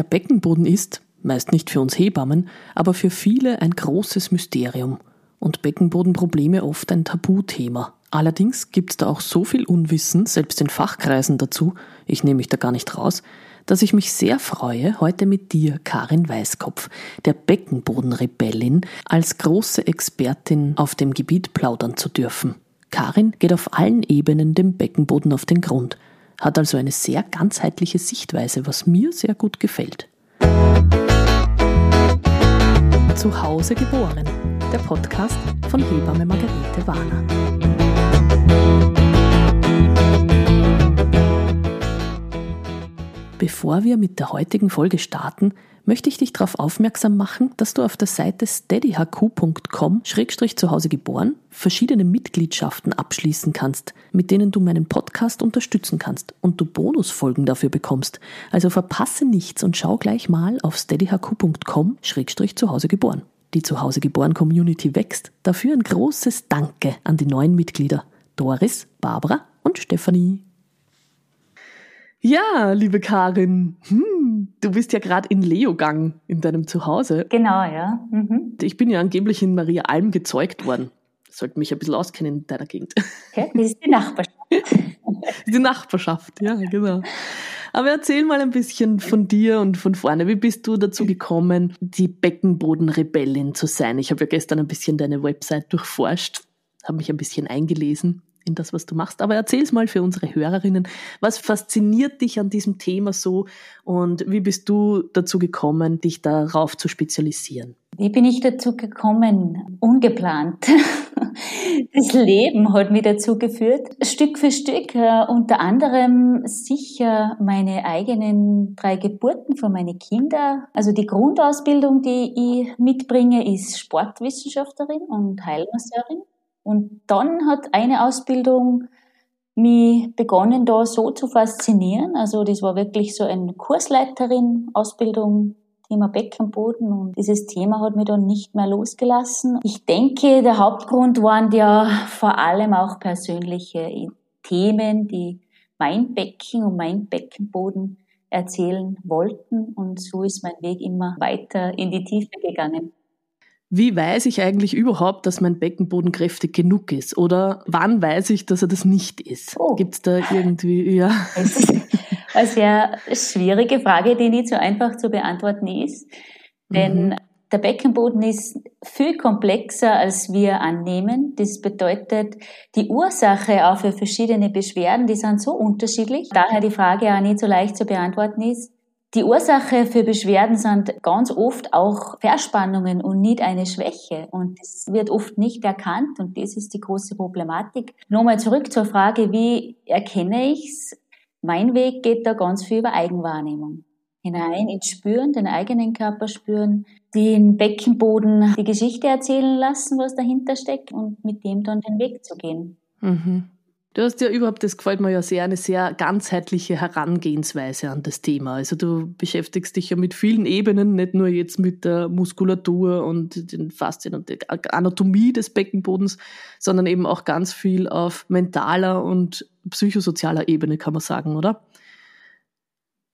Der Beckenboden ist, meist nicht für uns Hebammen, aber für viele ein großes Mysterium und Beckenbodenprobleme oft ein Tabuthema. Allerdings gibt's da auch so viel Unwissen, selbst in Fachkreisen dazu, ich nehme mich da gar nicht raus, dass ich mich sehr freue, heute mit dir, Karin Weißkopf, der Beckenbodenrebellin, als große Expertin auf dem Gebiet plaudern zu dürfen. Karin geht auf allen Ebenen dem Beckenboden auf den Grund, hat also eine sehr ganzheitliche Sichtweise, was mir sehr gut gefällt. Zu Hause geboren, der Podcast von Hebamme Margarete Warner. Bevor wir mit der heutigen Folge starten, möchte ich dich darauf aufmerksam machen, dass du auf der Seite steadyhq.com zu Hause geboren verschiedene Mitgliedschaften abschließen kannst, mit denen du meinen Podcast unterstützen kannst und du Bonusfolgen dafür bekommst. Also verpasse nichts und schau gleich mal auf steadyhq.com zu Hause geboren. Die Zuhause geboren Community wächst. Dafür ein großes Danke an die neuen Mitglieder Doris, Barbara und Stefanie. Ja, liebe Karin, hm, du bist ja gerade in Leogang in deinem Zuhause. Genau, ja. Mhm. Ich bin ja angeblich in Maria Alm gezeugt worden. Sollte mich ein bisschen auskennen in deiner Gegend. Okay, das ist die Nachbarschaft. die Nachbarschaft, ja, genau. Aber erzähl mal ein bisschen von dir und von vorne. Wie bist du dazu gekommen, die Beckenbodenrebellin zu sein? Ich habe ja gestern ein bisschen deine Website durchforscht, habe mich ein bisschen eingelesen in das, was du machst. Aber erzähl's mal für unsere Hörerinnen. Was fasziniert dich an diesem Thema so und wie bist du dazu gekommen, dich darauf zu spezialisieren? Wie bin ich dazu gekommen? Ungeplant. Das Leben hat mich dazu geführt. Stück für Stück, äh, unter anderem sicher meine eigenen drei Geburten von meinen Kindern. Also die Grundausbildung, die ich mitbringe, ist Sportwissenschaftlerin und Heilmasseurin. Und dann hat eine Ausbildung mich begonnen, da so zu faszinieren. Also das war wirklich so eine Kursleiterin-Ausbildung, Thema Beckenboden und dieses Thema hat mich dann nicht mehr losgelassen. Ich denke, der Hauptgrund waren ja vor allem auch persönliche Themen, die mein Becken und mein Beckenboden erzählen wollten und so ist mein Weg immer weiter in die Tiefe gegangen. Wie weiß ich eigentlich überhaupt, dass mein Beckenboden kräftig genug ist? Oder wann weiß ich, dass er das nicht ist? Oh. Gibt es da irgendwie, ja? Das ist eine sehr schwierige Frage, die nicht so einfach zu beantworten ist. Denn mhm. der Beckenboden ist viel komplexer, als wir annehmen. Das bedeutet, die Ursache auch für verschiedene Beschwerden, die sind so unterschiedlich. Daher die Frage auch nicht so leicht zu beantworten ist. Die Ursache für Beschwerden sind ganz oft auch Verspannungen und nicht eine Schwäche. Und das wird oft nicht erkannt und das ist die große Problematik. Nochmal zurück zur Frage, wie erkenne ich's? Mein Weg geht da ganz viel über Eigenwahrnehmung. Hinein ins Spüren, den eigenen Körper spüren, den Beckenboden die Geschichte erzählen lassen, was dahinter steckt und mit dem dann den Weg zu gehen. Mhm. Du hast ja überhaupt, das gefällt mir ja sehr, eine sehr ganzheitliche Herangehensweise an das Thema. Also du beschäftigst dich ja mit vielen Ebenen, nicht nur jetzt mit der Muskulatur und den Faszien und der Anatomie des Beckenbodens, sondern eben auch ganz viel auf mentaler und psychosozialer Ebene, kann man sagen, oder?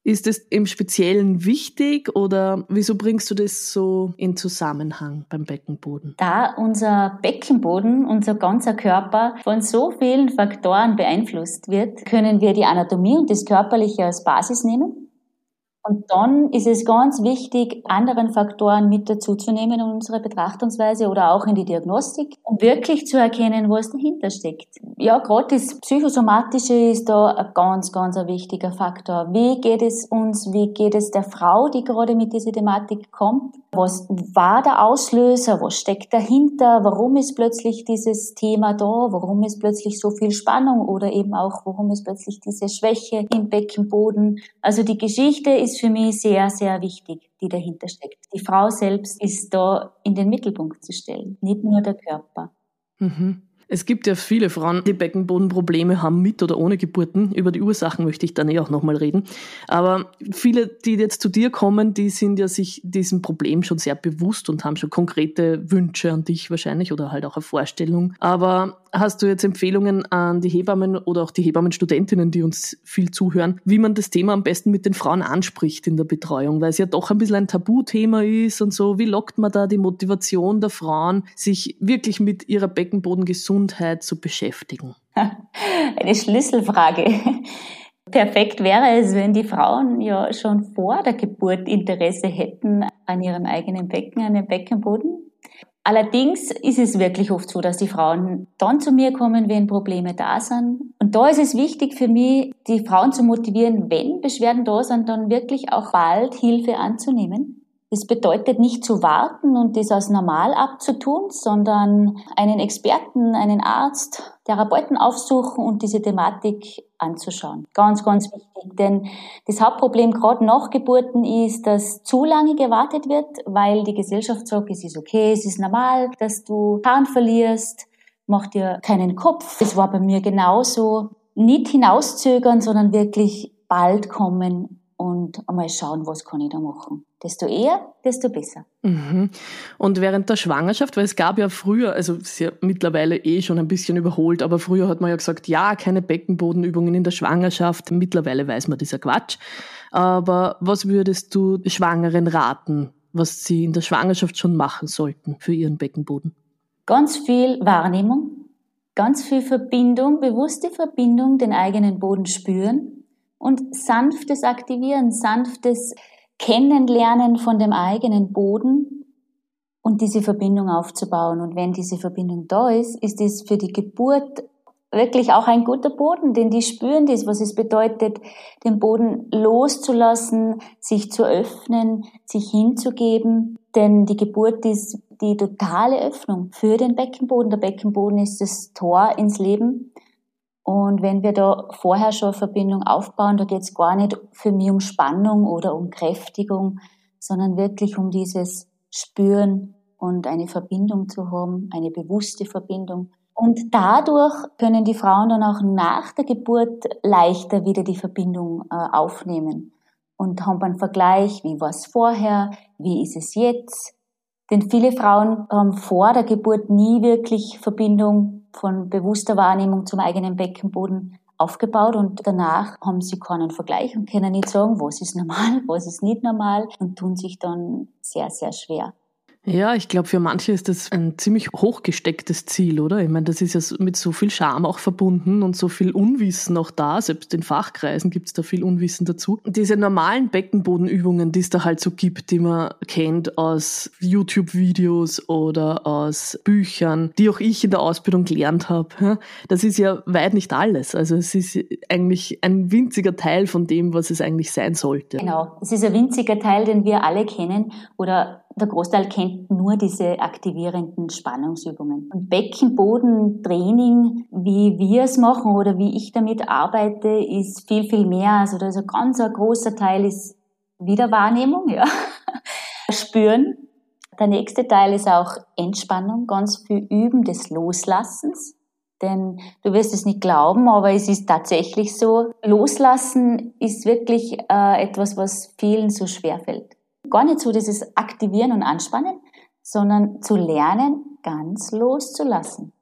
Ist es im Speziellen wichtig oder wieso bringst du das so in Zusammenhang beim Beckenboden? Da unser Beckenboden, unser ganzer Körper von so vielen Faktoren beeinflusst wird, können wir die Anatomie und das Körperliche als Basis nehmen und dann ist es ganz wichtig, anderen Faktoren mit dazuzunehmen in unsere Betrachtungsweise oder auch in die Diagnostik, um wirklich zu erkennen, was dahinter steckt. Ja, gerade das Psychosomatische ist da ein ganz, ganz ein wichtiger Faktor. Wie geht es uns, wie geht es der Frau, die gerade mit dieser Thematik kommt? Was war der Auslöser? Was steckt dahinter? Warum ist plötzlich dieses Thema da? Warum ist plötzlich so viel Spannung oder eben auch, warum ist plötzlich diese Schwäche im Beckenboden? Also die Geschichte ist ist für mich sehr, sehr wichtig, die dahinter steckt. Die Frau selbst ist da in den Mittelpunkt zu stellen, nicht nur der Körper. Mhm. Es gibt ja viele Frauen, die Beckenbodenprobleme haben mit oder ohne Geburten. Über die Ursachen möchte ich dann eh auch nochmal reden. Aber viele, die jetzt zu dir kommen, die sind ja sich diesem Problem schon sehr bewusst und haben schon konkrete Wünsche an dich wahrscheinlich oder halt auch eine Vorstellung. Aber hast du jetzt Empfehlungen an die Hebammen oder auch die Hebammenstudentinnen, die uns viel zuhören, wie man das Thema am besten mit den Frauen anspricht in der Betreuung, weil es ja doch ein bisschen ein Tabuthema ist und so. Wie lockt man da die Motivation der Frauen, sich wirklich mit ihrer Beckenbodengesundheit zu beschäftigen? Eine Schlüsselfrage. Perfekt wäre es, wenn die Frauen ja schon vor der Geburt Interesse hätten an ihrem eigenen Becken, an dem Beckenboden. Allerdings ist es wirklich oft so, dass die Frauen dann zu mir kommen, wenn Probleme da sind. Und da ist es wichtig für mich, die Frauen zu motivieren, wenn Beschwerden da sind, dann wirklich auch bald Hilfe anzunehmen. Das bedeutet nicht zu warten und das als normal abzutun, sondern einen Experten, einen Arzt, Therapeuten aufsuchen und diese Thematik anzuschauen. Ganz, ganz wichtig. Denn das Hauptproblem gerade nach Geburten ist, dass zu lange gewartet wird, weil die Gesellschaft sagt, es ist okay, es ist normal, dass du Haaren verlierst, mach dir keinen Kopf. Das war bei mir genauso. Nicht hinauszögern, sondern wirklich bald kommen und einmal schauen, was kann ich da machen. Desto eher, desto besser. Mhm. Und während der Schwangerschaft, weil es gab ja früher, also ist ja mittlerweile eh schon ein bisschen überholt, aber früher hat man ja gesagt, ja, keine Beckenbodenübungen in der Schwangerschaft. Mittlerweile weiß man dieser Quatsch. Aber was würdest du Schwangeren raten, was sie in der Schwangerschaft schon machen sollten für ihren Beckenboden? Ganz viel Wahrnehmung, ganz viel Verbindung, bewusste Verbindung, den eigenen Boden spüren und sanftes Aktivieren, sanftes Kennenlernen von dem eigenen Boden und diese Verbindung aufzubauen. Und wenn diese Verbindung da ist, ist es für die Geburt wirklich auch ein guter Boden, denn die spüren das, was es bedeutet, den Boden loszulassen, sich zu öffnen, sich hinzugeben. Denn die Geburt ist die totale Öffnung für den Beckenboden. Der Beckenboden ist das Tor ins Leben. Und wenn wir da vorher schon Verbindung aufbauen, da geht es gar nicht für mich um Spannung oder um Kräftigung, sondern wirklich um dieses Spüren und eine Verbindung zu haben, eine bewusste Verbindung. Und dadurch können die Frauen dann auch nach der Geburt leichter wieder die Verbindung äh, aufnehmen und haben einen Vergleich, wie war es vorher, wie ist es jetzt. Denn viele Frauen haben vor der Geburt nie wirklich Verbindung von bewusster Wahrnehmung zum eigenen Beckenboden aufgebaut und danach haben sie keinen Vergleich und können nicht sagen, was ist normal, was ist nicht normal und tun sich dann sehr, sehr schwer. Ja, ich glaube, für manche ist das ein ziemlich hochgestecktes Ziel, oder? Ich meine, das ist ja mit so viel Scham auch verbunden und so viel Unwissen auch da. Selbst in Fachkreisen gibt es da viel Unwissen dazu. Diese normalen Beckenbodenübungen, die es da halt so gibt, die man kennt aus YouTube-Videos oder aus Büchern, die auch ich in der Ausbildung gelernt habe, das ist ja weit nicht alles. Also es ist eigentlich ein winziger Teil von dem, was es eigentlich sein sollte. Genau, es ist ein winziger Teil, den wir alle kennen oder der Großteil kennt nur diese aktivierenden Spannungsübungen. Und Beckenbodentraining, wie wir es machen oder wie ich damit arbeite, ist viel, viel mehr. Also da ist ein ganz ein großer Teil ist Wiederwahrnehmung, ja. Spüren. Der nächste Teil ist auch Entspannung, ganz viel Üben des Loslassens. Denn du wirst es nicht glauben, aber es ist tatsächlich so. Loslassen ist wirklich äh, etwas, was vielen so schwer fällt gar nicht so dieses Aktivieren und Anspannen, sondern zu lernen, ganz loszulassen.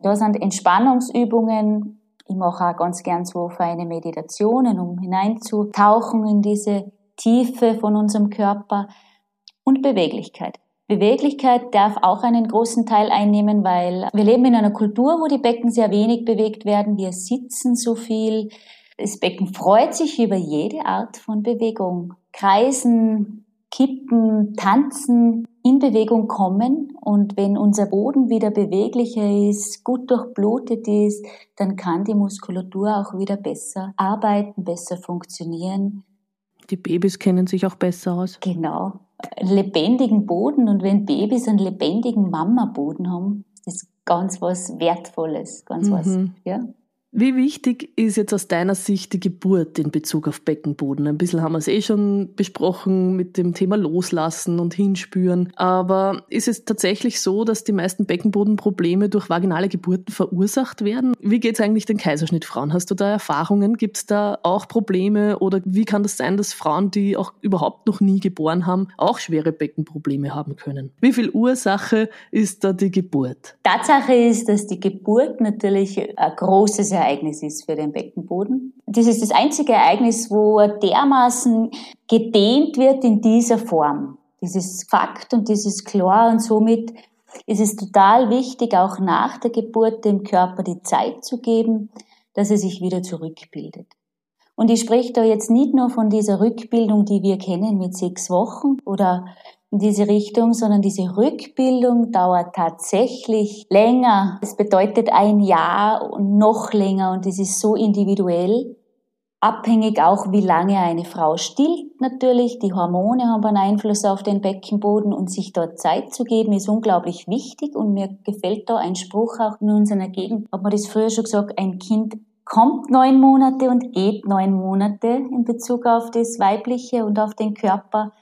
Da sind Entspannungsübungen. Ich mache auch ganz gern so feine Meditationen, um hineinzutauchen in diese Tiefe von unserem Körper und Beweglichkeit. Beweglichkeit darf auch einen großen Teil einnehmen, weil wir leben in einer Kultur, wo die Becken sehr wenig bewegt werden. Wir sitzen so viel. Das Becken freut sich über jede Art von Bewegung. Kreisen, Kippen, Tanzen, in Bewegung kommen und wenn unser Boden wieder beweglicher ist, gut durchblutet ist, dann kann die Muskulatur auch wieder besser arbeiten, besser funktionieren. Die Babys kennen sich auch besser aus. Genau. Lebendigen Boden und wenn Babys einen lebendigen Mama-Boden haben, ist ganz was Wertvolles, ganz mhm. was, ja. Wie wichtig ist jetzt aus deiner Sicht die Geburt in Bezug auf Beckenboden? Ein bisschen haben wir es eh schon besprochen mit dem Thema Loslassen und Hinspüren. Aber ist es tatsächlich so, dass die meisten Beckenbodenprobleme durch vaginale Geburten verursacht werden? Wie geht es eigentlich den Kaiserschnittfrauen? Hast du da Erfahrungen? Gibt es da auch Probleme? Oder wie kann das sein, dass Frauen, die auch überhaupt noch nie geboren haben, auch schwere Beckenprobleme haben können? Wie viel Ursache ist da die Geburt? Tatsache ist, dass die Geburt natürlich ein großes Ereignis ist für den Beckenboden. Das ist das einzige Ereignis, wo er dermaßen gedehnt wird in dieser Form. Das ist Fakt und das ist klar und somit ist es total wichtig, auch nach der Geburt dem Körper die Zeit zu geben, dass er sich wieder zurückbildet. Und ich spreche da jetzt nicht nur von dieser Rückbildung, die wir kennen mit sechs Wochen oder in diese Richtung, sondern diese Rückbildung dauert tatsächlich länger. Es bedeutet ein Jahr und noch länger und es ist so individuell. Abhängig auch, wie lange eine Frau stillt natürlich. Die Hormone haben einen Einfluss auf den Beckenboden und sich dort Zeit zu geben ist unglaublich wichtig und mir gefällt da ein Spruch auch in unserer Gegend. Hat man das früher schon gesagt, ein Kind kommt neun Monate und geht neun Monate in Bezug auf das Weibliche und auf den Körper.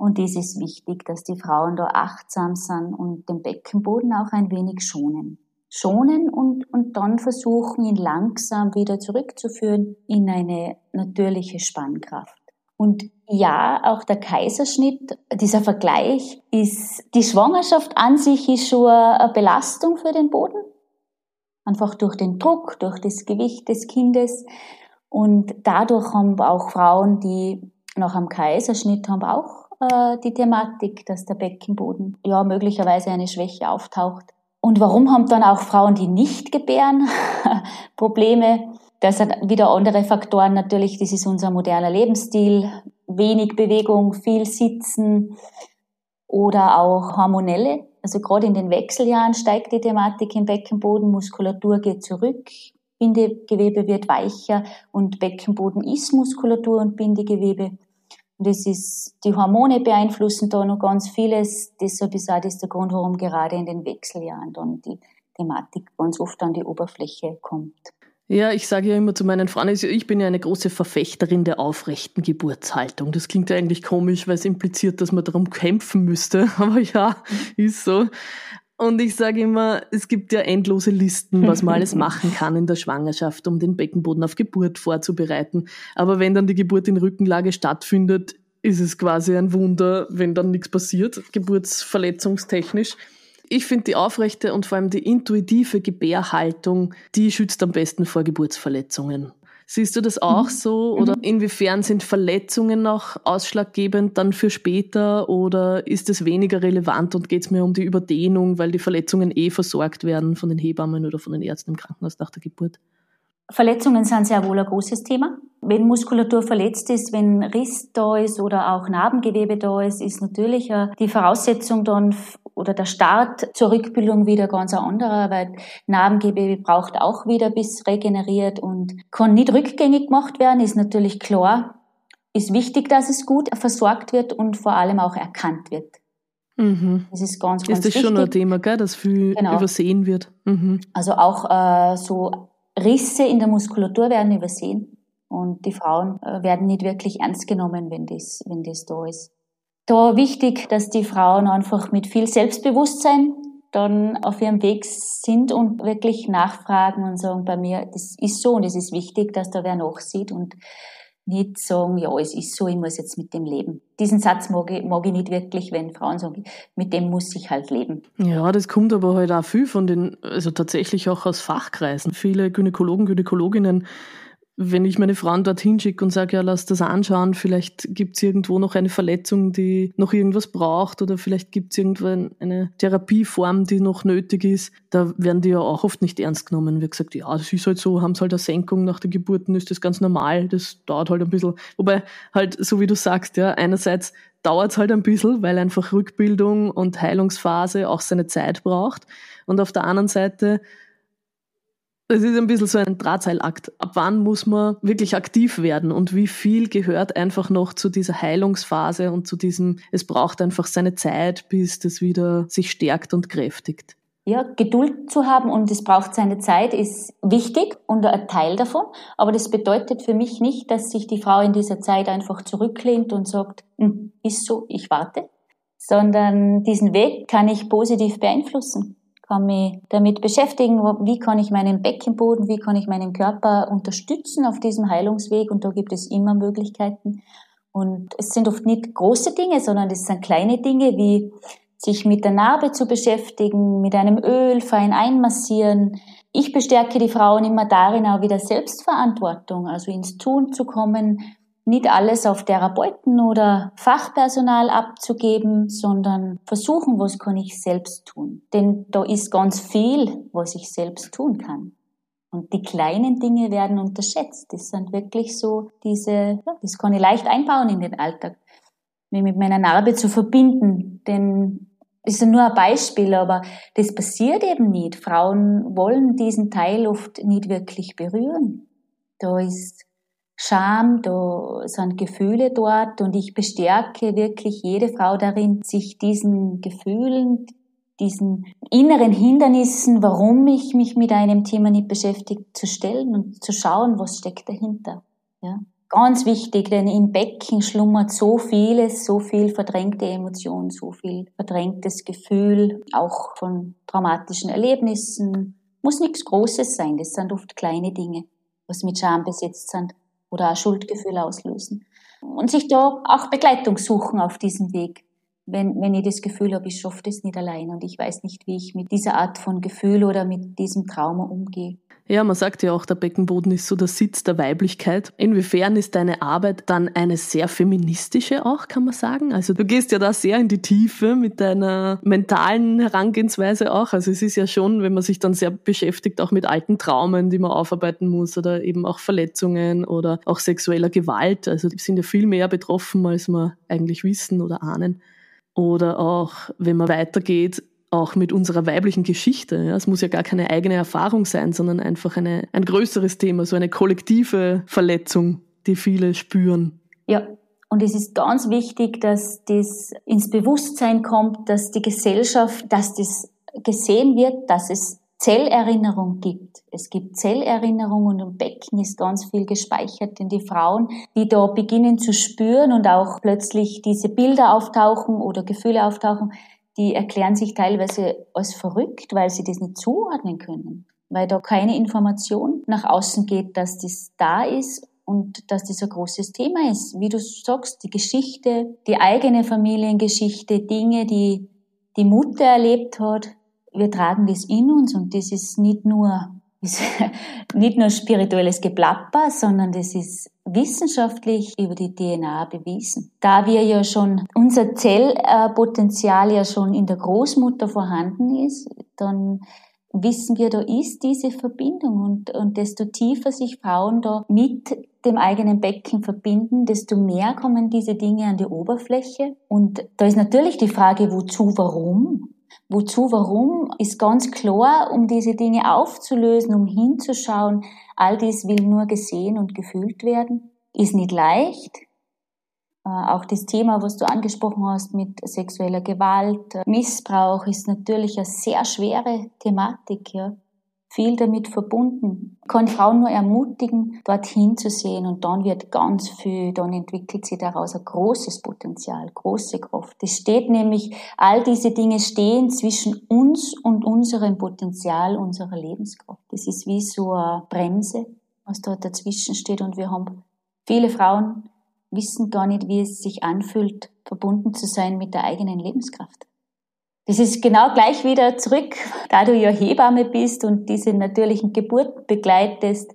Und es ist wichtig, dass die Frauen da achtsam sind und den Beckenboden auch ein wenig schonen. Schonen und, und dann versuchen, ihn langsam wieder zurückzuführen in eine natürliche Spannkraft. Und ja, auch der Kaiserschnitt, dieser Vergleich ist, die Schwangerschaft an sich ist schon eine Belastung für den Boden. Einfach durch den Druck, durch das Gewicht des Kindes. Und dadurch haben auch Frauen, die nach einem Kaiserschnitt haben, auch äh, die Thematik, dass der Beckenboden ja möglicherweise eine Schwäche auftaucht. Und warum haben dann auch Frauen, die nicht gebären, Probleme? Das sind wieder andere Faktoren natürlich. Das ist unser moderner Lebensstil, wenig Bewegung, viel Sitzen oder auch hormonelle. Also gerade in den Wechseljahren steigt die Thematik im Beckenboden, Muskulatur geht zurück, Bindegewebe wird weicher und Beckenboden ist Muskulatur und Bindegewebe. Das ist, die Hormone beeinflussen da noch ganz vieles. Deshalb ist auch das der Grund, warum gerade in den Wechseljahren dann die Thematik ganz oft an die Oberfläche kommt. Ja, ich sage ja immer zu meinen Frauen, also ich bin ja eine große Verfechterin der aufrechten Geburtshaltung. Das klingt ja eigentlich komisch, weil es impliziert, dass man darum kämpfen müsste. Aber ja, ist so. Und ich sage immer, es gibt ja endlose Listen, was man alles machen kann in der Schwangerschaft, um den Beckenboden auf Geburt vorzubereiten. Aber wenn dann die Geburt in Rückenlage stattfindet, ist es quasi ein Wunder, wenn dann nichts passiert, geburtsverletzungstechnisch. Ich finde die aufrechte und vor allem die intuitive Gebärhaltung, die schützt am besten vor Geburtsverletzungen. Siehst du das auch mhm. so? Oder mhm. inwiefern sind Verletzungen noch ausschlaggebend dann für später? Oder ist es weniger relevant und geht es mehr um die Überdehnung, weil die Verletzungen eh versorgt werden von den Hebammen oder von den Ärzten im Krankenhaus nach der Geburt? Verletzungen sind sehr wohl ein großes Thema. Wenn Muskulatur verletzt ist, wenn Riss da ist oder auch Narbengewebe da ist, ist natürlich die Voraussetzung dann oder der Start zur Rückbildung wieder ganz ein anderer, weil Narbengewebe braucht auch wieder bis regeneriert und kann nicht rückgängig gemacht werden, ist natürlich klar. Ist wichtig, dass es gut versorgt wird und vor allem auch erkannt wird. Mhm. Das ist ganz, ganz Ist das wichtig. schon ein Thema, gell, das viel genau. übersehen wird? Mhm. Also auch äh, so Risse in der Muskulatur werden übersehen und die Frauen äh, werden nicht wirklich ernst genommen, wenn das, wenn das da ist. Da wichtig, dass die Frauen einfach mit viel Selbstbewusstsein dann auf ihrem Weg sind und wirklich nachfragen und sagen, bei mir, das ist so und es ist wichtig, dass da wer nachsieht und nicht sagen, ja, es ist so, ich muss jetzt mit dem leben. Diesen Satz mag ich, mag ich nicht wirklich, wenn Frauen sagen, mit dem muss ich halt leben. Ja, das kommt aber halt auch viel von den, also tatsächlich auch aus Fachkreisen. Viele Gynäkologen, Gynäkologinnen wenn ich meine Frauen dorthin schicke und sage, ja, lass das anschauen, vielleicht gibt es irgendwo noch eine Verletzung, die noch irgendwas braucht oder vielleicht gibt es irgendwo eine Therapieform, die noch nötig ist, da werden die ja auch oft nicht ernst genommen. Wird gesagt, ja, das ist halt so, haben sie halt eine Senkung nach der Geburt, ist das ganz normal, das dauert halt ein bisschen. Wobei halt, so wie du sagst, ja, einerseits dauert es halt ein bisschen, weil einfach Rückbildung und Heilungsphase auch seine Zeit braucht. Und auf der anderen Seite es ist ein bisschen so ein Drahtseilakt. Ab wann muss man wirklich aktiv werden und wie viel gehört einfach noch zu dieser Heilungsphase und zu diesem, es braucht einfach seine Zeit, bis das wieder sich stärkt und kräftigt. ja, Geduld zu haben und es braucht seine Zeit, ist wichtig und ein Teil davon. Aber das bedeutet für mich nicht, dass sich die Frau in dieser Zeit einfach zurücklehnt und sagt, hm, ist so, ich warte, sondern diesen Weg kann ich positiv beeinflussen kann mich damit beschäftigen, wie kann ich meinen Beckenboden, wie kann ich meinen Körper unterstützen auf diesem Heilungsweg und da gibt es immer Möglichkeiten. Und es sind oft nicht große Dinge, sondern es sind kleine Dinge wie sich mit der Narbe zu beschäftigen, mit einem Öl fein einmassieren. Ich bestärke die Frauen immer darin, auch wieder Selbstverantwortung, also ins Tun zu kommen, nicht alles auf Therapeuten oder Fachpersonal abzugeben, sondern versuchen, was kann ich selbst tun. Denn da ist ganz viel, was ich selbst tun kann. Und die kleinen Dinge werden unterschätzt. Das sind wirklich so diese, ja, das kann ich leicht einbauen in den Alltag, mich mit meiner Narbe zu verbinden. Denn das ist nur ein Beispiel, aber das passiert eben nicht. Frauen wollen diesen Teil oft nicht wirklich berühren. Da ist Scham, da sind Gefühle dort und ich bestärke wirklich jede Frau darin, sich diesen Gefühlen, diesen inneren Hindernissen, warum ich mich mit einem Thema nicht beschäftige, zu stellen und zu schauen, was steckt dahinter. Ja. Ganz wichtig, denn im Becken schlummert so vieles, so viel verdrängte Emotionen, so viel verdrängtes Gefühl, auch von traumatischen Erlebnissen. Muss nichts Großes sein, das sind oft kleine Dinge, was mit Scham besetzt sind oder Schuldgefühl auslösen. Und sich da auch Begleitung suchen auf diesem Weg. Wenn, wenn ich das Gefühl habe, ich schaffe das nicht allein und ich weiß nicht, wie ich mit dieser Art von Gefühl oder mit diesem Trauma umgehe. Ja, man sagt ja auch, der Beckenboden ist so der Sitz der Weiblichkeit. Inwiefern ist deine Arbeit dann eine sehr feministische auch, kann man sagen? Also du gehst ja da sehr in die Tiefe mit deiner mentalen Herangehensweise auch. Also es ist ja schon, wenn man sich dann sehr beschäftigt, auch mit alten Traumen, die man aufarbeiten muss oder eben auch Verletzungen oder auch sexueller Gewalt. Also die sind ja viel mehr betroffen, als wir eigentlich wissen oder ahnen. Oder auch, wenn man weitergeht, auch mit unserer weiblichen Geschichte. Ja, es muss ja gar keine eigene Erfahrung sein, sondern einfach eine, ein größeres Thema, so eine kollektive Verletzung, die viele spüren. Ja, und es ist ganz wichtig, dass das ins Bewusstsein kommt, dass die Gesellschaft, dass das gesehen wird, dass es Zellerinnerung gibt. Es gibt Zellerinnerung und im Becken ist ganz viel gespeichert, denn die Frauen, die da beginnen zu spüren und auch plötzlich diese Bilder auftauchen oder Gefühle auftauchen, die erklären sich teilweise als verrückt, weil sie das nicht zuordnen können, weil da keine Information nach außen geht, dass das da ist und dass das ein großes Thema ist. Wie du sagst, die Geschichte, die eigene Familiengeschichte, Dinge, die die Mutter erlebt hat, wir tragen das in uns und das ist nicht nur ist nicht nur spirituelles Geplapper, sondern das ist wissenschaftlich über die DNA bewiesen. Da wir ja schon, unser Zellpotenzial ja schon in der Großmutter vorhanden ist, dann wissen wir, da ist diese Verbindung und, und desto tiefer sich Frauen da mit dem eigenen Becken verbinden, desto mehr kommen diese Dinge an die Oberfläche. Und da ist natürlich die Frage, wozu, warum? Wozu, warum, ist ganz klar, um diese Dinge aufzulösen, um hinzuschauen. All dies will nur gesehen und gefühlt werden. Ist nicht leicht. Äh, auch das Thema, was du angesprochen hast mit sexueller Gewalt, Missbrauch, ist natürlich eine sehr schwere Thematik. Ja viel damit verbunden. Ich kann Frauen nur ermutigen, dorthin zu sehen und dann wird ganz viel, dann entwickelt sich daraus ein großes Potenzial, große Kraft. Es steht nämlich, all diese Dinge stehen zwischen uns und unserem Potenzial, unserer Lebenskraft. Das ist wie so eine Bremse, was dort dazwischen steht und wir haben viele Frauen wissen gar nicht, wie es sich anfühlt, verbunden zu sein mit der eigenen Lebenskraft. Das ist genau gleich wieder zurück, da du ja Hebamme bist und diese natürlichen Geburt begleitest.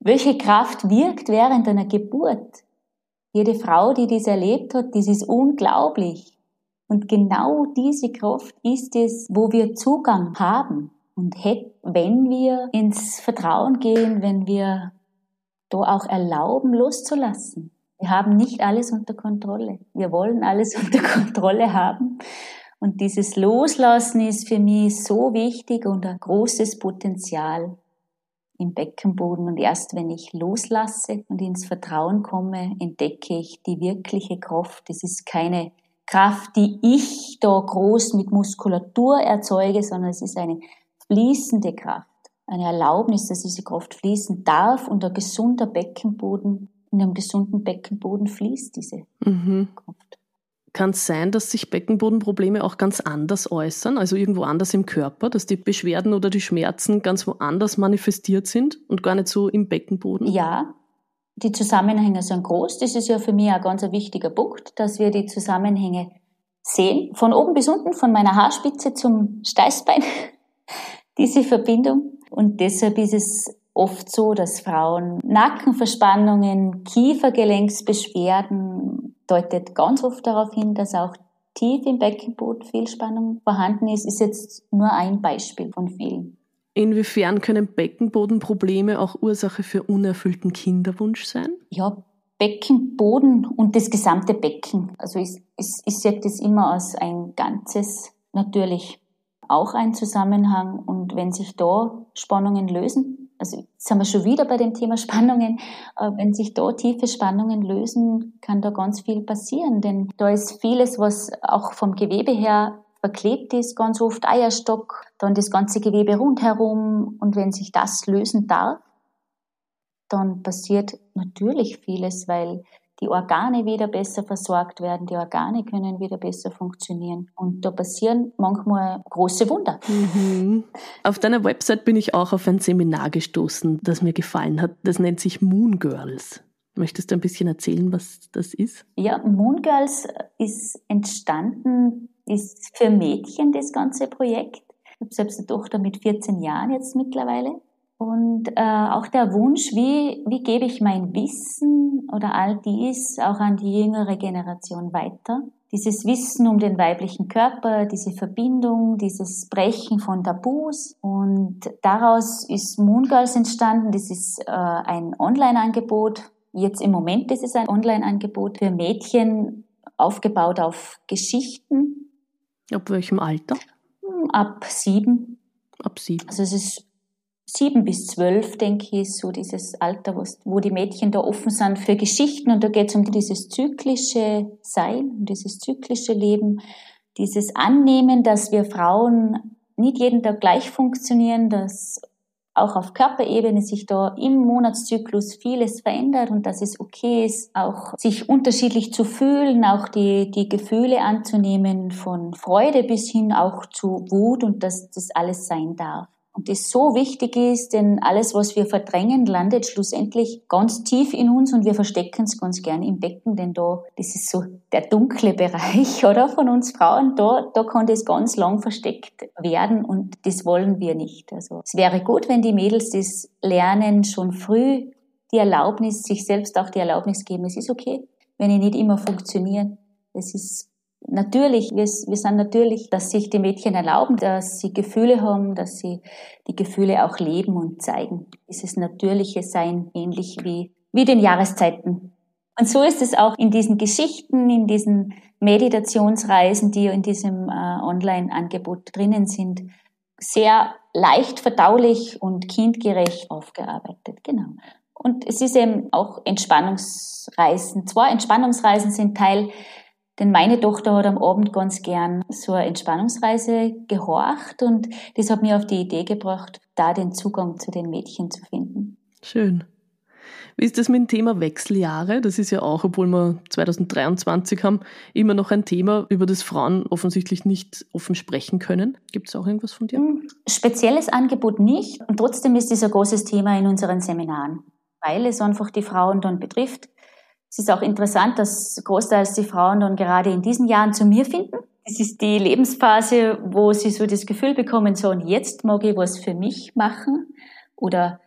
Welche Kraft wirkt während einer Geburt? Jede Frau, die das erlebt hat, das ist unglaublich. Und genau diese Kraft ist es, wo wir Zugang haben. Und wenn wir ins Vertrauen gehen, wenn wir da auch erlauben, loszulassen. Wir haben nicht alles unter Kontrolle. Wir wollen alles unter Kontrolle haben. Und dieses Loslassen ist für mich so wichtig und ein großes Potenzial im Beckenboden. Und erst wenn ich loslasse und ins Vertrauen komme, entdecke ich die wirkliche Kraft. Es ist keine Kraft, die ich da groß mit Muskulatur erzeuge, sondern es ist eine fließende Kraft, eine Erlaubnis, dass diese Kraft fließen darf und ein gesunder Beckenboden, in einem gesunden Beckenboden fließt diese mhm. Kraft. Kann es sein, dass sich Beckenbodenprobleme auch ganz anders äußern, also irgendwo anders im Körper, dass die Beschwerden oder die Schmerzen ganz woanders manifestiert sind und gar nicht so im Beckenboden? Ja, die Zusammenhänge sind groß. Das ist ja für mich ein ganz wichtiger Punkt, dass wir die Zusammenhänge sehen. Von oben bis unten, von meiner Haarspitze zum Steißbein, diese Verbindung. Und deshalb ist es oft so, dass Frauen Nackenverspannungen, Kiefergelenksbeschwerden deutet ganz oft darauf hin, dass auch tief im Beckenboden Fehlspannung vorhanden ist, ist jetzt nur ein Beispiel von vielen. Inwiefern können Beckenbodenprobleme auch Ursache für unerfüllten Kinderwunsch sein? Ja, Beckenboden und das gesamte Becken. Also ich, ich, ich sehe das immer als ein Ganzes. Natürlich auch ein Zusammenhang. Und wenn sich da Spannungen lösen, also sind wir schon wieder bei dem Thema Spannungen, wenn sich da tiefe Spannungen lösen, kann da ganz viel passieren. Denn da ist vieles, was auch vom Gewebe her verklebt ist, ganz oft Eierstock, dann das ganze Gewebe rundherum. Und wenn sich das lösen darf, dann passiert natürlich vieles, weil die Organe wieder besser versorgt werden, die Organe können wieder besser funktionieren. Und da passieren manchmal große Wunder. Mhm. Auf deiner Website bin ich auch auf ein Seminar gestoßen, das mir gefallen hat. Das nennt sich Moon Girls. Möchtest du ein bisschen erzählen, was das ist? Ja, Moon Girls ist entstanden ist für Mädchen das ganze Projekt. Ich habe selbst eine Tochter mit 14 Jahren jetzt mittlerweile. Und äh, auch der Wunsch, wie, wie gebe ich mein Wissen oder all dies auch an die jüngere Generation weiter. Dieses Wissen um den weiblichen Körper, diese Verbindung, dieses Brechen von Tabus. Und daraus ist Moon Girls entstanden. Das ist äh, ein Online-Angebot. Jetzt im Moment ist es ein Online-Angebot für Mädchen, aufgebaut auf Geschichten, Ab welchem Alter? Hm, ab sieben. Ab sieben. Also es ist sieben bis zwölf, denke ich, ist so dieses Alter, wo die Mädchen da offen sind für Geschichten. Und da geht es um dieses zyklische Sein, um dieses zyklische Leben, dieses Annehmen, dass wir Frauen nicht jeden Tag gleich funktionieren, dass auch auf Körperebene sich da im Monatszyklus vieles verändert und dass es okay ist, auch sich unterschiedlich zu fühlen, auch die, die Gefühle anzunehmen, von Freude bis hin auch zu Wut und dass das alles sein darf. Und das so wichtig ist, denn alles, was wir verdrängen, landet schlussendlich ganz tief in uns und wir verstecken es ganz gern im Becken, denn da, das ist so der dunkle Bereich, oder, von uns Frauen, da, da kann das ganz lang versteckt werden und das wollen wir nicht. Also, es wäre gut, wenn die Mädels das lernen, schon früh die Erlaubnis, sich selbst auch die Erlaubnis geben, es ist okay, wenn ich nicht immer funktioniere. Es ist Natürlich, wir, wir sind natürlich, dass sich die Mädchen erlauben, dass sie Gefühle haben, dass sie die Gefühle auch leben und zeigen. Dieses natürliche Sein, ähnlich wie, wie den Jahreszeiten. Und so ist es auch in diesen Geschichten, in diesen Meditationsreisen, die in diesem äh, Online-Angebot drinnen sind, sehr leicht verdaulich und kindgerecht aufgearbeitet. Genau. Und es ist eben auch Entspannungsreisen. Zwei Entspannungsreisen sind Teil denn meine Tochter hat am Abend ganz gern so eine Entspannungsreise gehorcht und das hat mir auf die Idee gebracht, da den Zugang zu den Mädchen zu finden. Schön. Wie ist das mit dem Thema Wechseljahre? Das ist ja auch, obwohl wir 2023 haben, immer noch ein Thema, über das Frauen offensichtlich nicht offen sprechen können. Gibt es auch irgendwas von dir? Hm, spezielles Angebot nicht. Und trotzdem ist es ein großes Thema in unseren Seminaren, weil es einfach die Frauen dann betrifft. Es ist auch interessant, dass großteils die Frauen dann gerade in diesen Jahren zu mir finden. Es ist die Lebensphase, wo sie so das Gefühl bekommen, so und jetzt mag ich was für mich machen. Oder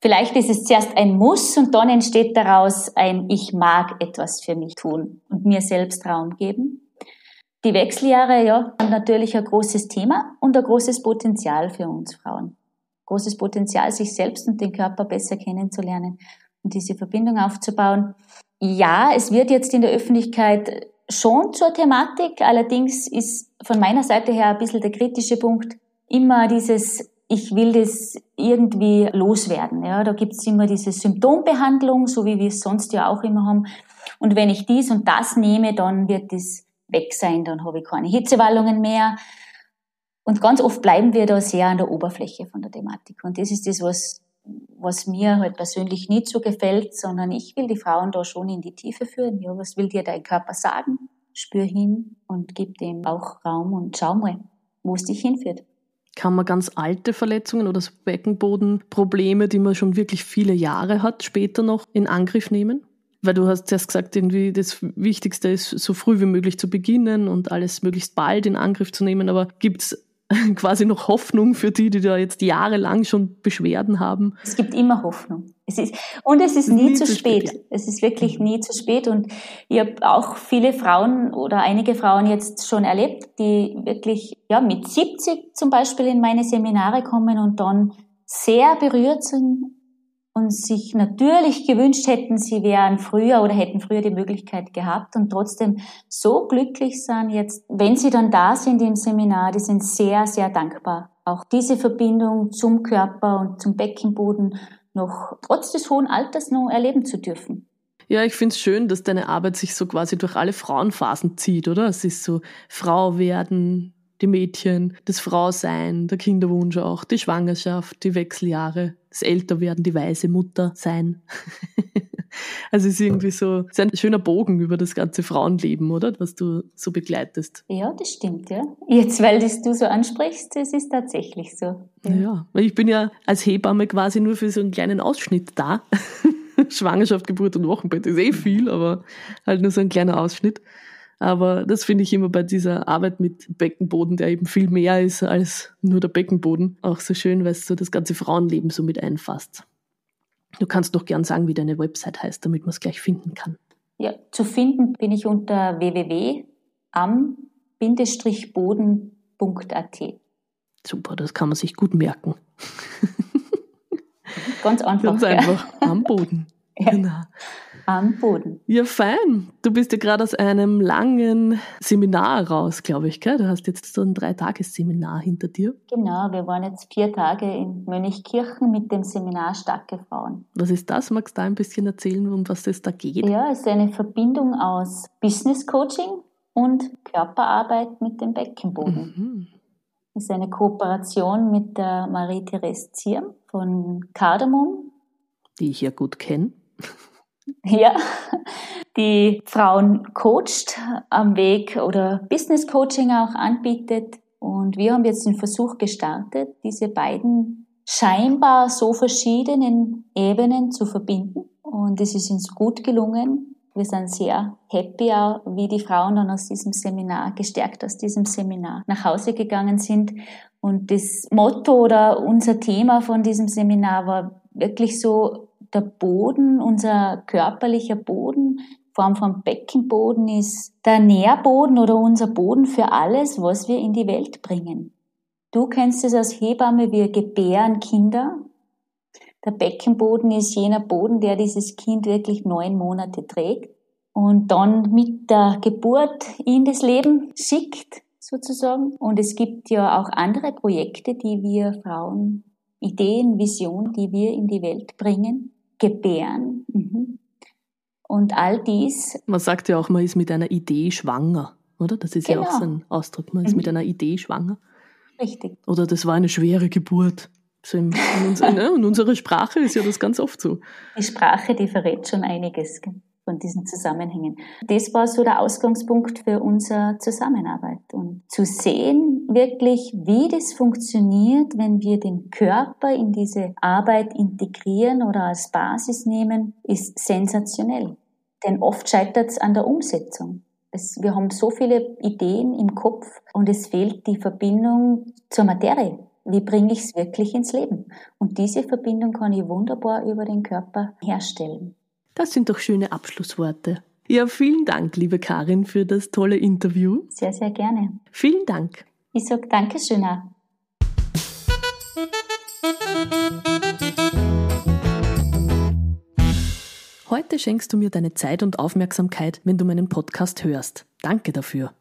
vielleicht ist es zuerst ein Muss und dann entsteht daraus ein Ich mag etwas für mich tun und mir selbst Raum geben. Die Wechseljahre, ja, sind natürlich ein großes Thema und ein großes Potenzial für uns Frauen. Großes Potenzial, sich selbst und den Körper besser kennenzulernen diese Verbindung aufzubauen ja, es wird jetzt in der Öffentlichkeit schon zur Thematik. Allerdings ist von meiner Seite her ein bisschen der kritische Punkt immer dieses, ich will das irgendwie loswerden. Ja, da gibt's immer diese Symptombehandlung, so wie wir es sonst ja auch immer haben. Und wenn ich dies und das nehme, dann wird das weg sein, dann habe ich keine Hitzewallungen mehr. Und ganz oft bleiben wir da sehr an der Oberfläche von der Thematik. Und das ist das, was, was mir halt persönlich nicht so gefällt, sondern ich will die Frauen da schon in die Tiefe führen. Ja, was will dir dein Körper sagen? Spür hin und gib dem auch Raum und schau mal, wo es dich hinführt. Kann man ganz alte Verletzungen oder so Beckenbodenprobleme, die man schon wirklich viele Jahre hat, später noch in Angriff nehmen? Weil du hast zuerst gesagt, irgendwie das Wichtigste ist, so früh wie möglich zu beginnen und alles möglichst bald in Angriff zu nehmen. Aber gibt es quasi noch Hoffnung für die, die da jetzt jahrelang schon Beschwerden haben. Es gibt immer Hoffnung. Es ist, und es ist nie, nie zu spät. spät ja. Es ist wirklich nie zu spät. Und ich habe auch viele Frauen oder einige Frauen jetzt schon erlebt, die wirklich ja, mit 70 zum Beispiel in meine Seminare kommen und dann sehr berührt sind und sich natürlich gewünscht hätten, sie wären früher oder hätten früher die Möglichkeit gehabt und trotzdem so glücklich sind jetzt, wenn sie dann da sind im Seminar, die sind sehr, sehr dankbar. Auch diese Verbindung zum Körper und zum Beckenboden noch trotz des hohen Alters noch erleben zu dürfen. Ja, ich finde es schön, dass deine Arbeit sich so quasi durch alle Frauenphasen zieht, oder? Es ist so Frau werden, die Mädchen, das Frausein, der Kinderwunsch auch, die Schwangerschaft, die Wechseljahre, das Älterwerden, die weise Mutter sein. also es ist irgendwie so, es ist ein schöner Bogen über das ganze Frauenleben, oder? Was du so begleitest. Ja, das stimmt, ja. Jetzt, weil das du so ansprichst, es ist tatsächlich so. Ja. ja, weil ich bin ja als Hebamme quasi nur für so einen kleinen Ausschnitt da. Schwangerschaft, Geburt und Wochenbett ist eh viel, aber halt nur so ein kleiner Ausschnitt. Aber das finde ich immer bei dieser Arbeit mit Beckenboden, der eben viel mehr ist als nur der Beckenboden, auch so schön, weil es so das ganze Frauenleben so mit einfasst. Du kannst doch gern sagen, wie deine Website heißt, damit man es gleich finden kann. Ja, zu finden bin ich unter www.am-boden.at. Super, das kann man sich gut merken. Ganz einfach. Ganz einfach, ja. am Boden. Ja. Genau am Boden. Ja, fein. Du bist ja gerade aus einem langen Seminar raus, glaube ich, gell? Du hast jetzt so ein Dreitagesseminar hinter dir. Genau, wir waren jetzt vier Tage in Mönchkirchen mit dem Seminar Starke Frauen. Was ist das? Magst du da ein bisschen erzählen, um was es da geht? Ja, es ist eine Verbindung aus Business Coaching und Körperarbeit mit dem Beckenboden. Mhm. Es ist eine Kooperation mit der Marie-Therese Zierm von Cardamom. Die ich ja gut kenne. Ja, die Frauen coacht am Weg oder Business Coaching auch anbietet. Und wir haben jetzt den Versuch gestartet, diese beiden scheinbar so verschiedenen Ebenen zu verbinden. Und es ist uns gut gelungen. Wir sind sehr happy, wie die Frauen dann aus diesem Seminar, gestärkt aus diesem Seminar nach Hause gegangen sind. Und das Motto oder unser Thema von diesem Seminar war wirklich so, der Boden, unser körperlicher Boden, Form von Beckenboden ist der Nährboden oder unser Boden für alles, was wir in die Welt bringen. Du kennst es als Hebamme, wir gebären Kinder. Der Beckenboden ist jener Boden, der dieses Kind wirklich neun Monate trägt und dann mit der Geburt in das Leben schickt, sozusagen. Und es gibt ja auch andere Projekte, die wir Frauen, Ideen, Visionen, die wir in die Welt bringen gebären. Mhm. Und all dies. Man sagt ja auch, man ist mit einer Idee schwanger, oder? Das ist genau. ja auch so ein Ausdruck. Man ist mhm. mit einer Idee schwanger. Richtig. Oder das war eine schwere Geburt. So in, ne? in unserer Sprache ist ja das ganz oft so. Die Sprache, die verrät schon einiges von diesen Zusammenhängen. Das war so der Ausgangspunkt für unsere Zusammenarbeit. Und zu sehen wirklich, wie das funktioniert, wenn wir den Körper in diese Arbeit integrieren oder als Basis nehmen, ist sensationell. Denn oft scheitert es an der Umsetzung. Es, wir haben so viele Ideen im Kopf und es fehlt die Verbindung zur Materie. Wie bringe ich es wirklich ins Leben? Und diese Verbindung kann ich wunderbar über den Körper herstellen. Das sind doch schöne Abschlussworte. Ja, vielen Dank, liebe Karin, für das tolle Interview. Sehr, sehr gerne. Vielen Dank. Ich sage Dankeschön. Auch. Heute schenkst du mir deine Zeit und Aufmerksamkeit, wenn du meinen Podcast hörst. Danke dafür.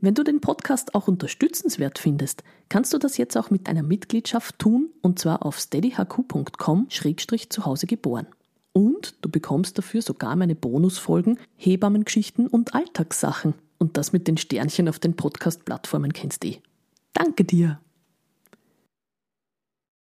Wenn du den Podcast auch unterstützenswert findest, kannst du das jetzt auch mit einer Mitgliedschaft tun, und zwar auf steadyhq.com-zu Hause geboren. Und du bekommst dafür sogar meine Bonusfolgen, Hebammengeschichten und Alltagssachen. Und das mit den Sternchen auf den Podcast-Plattformen kennst du eh. Danke dir!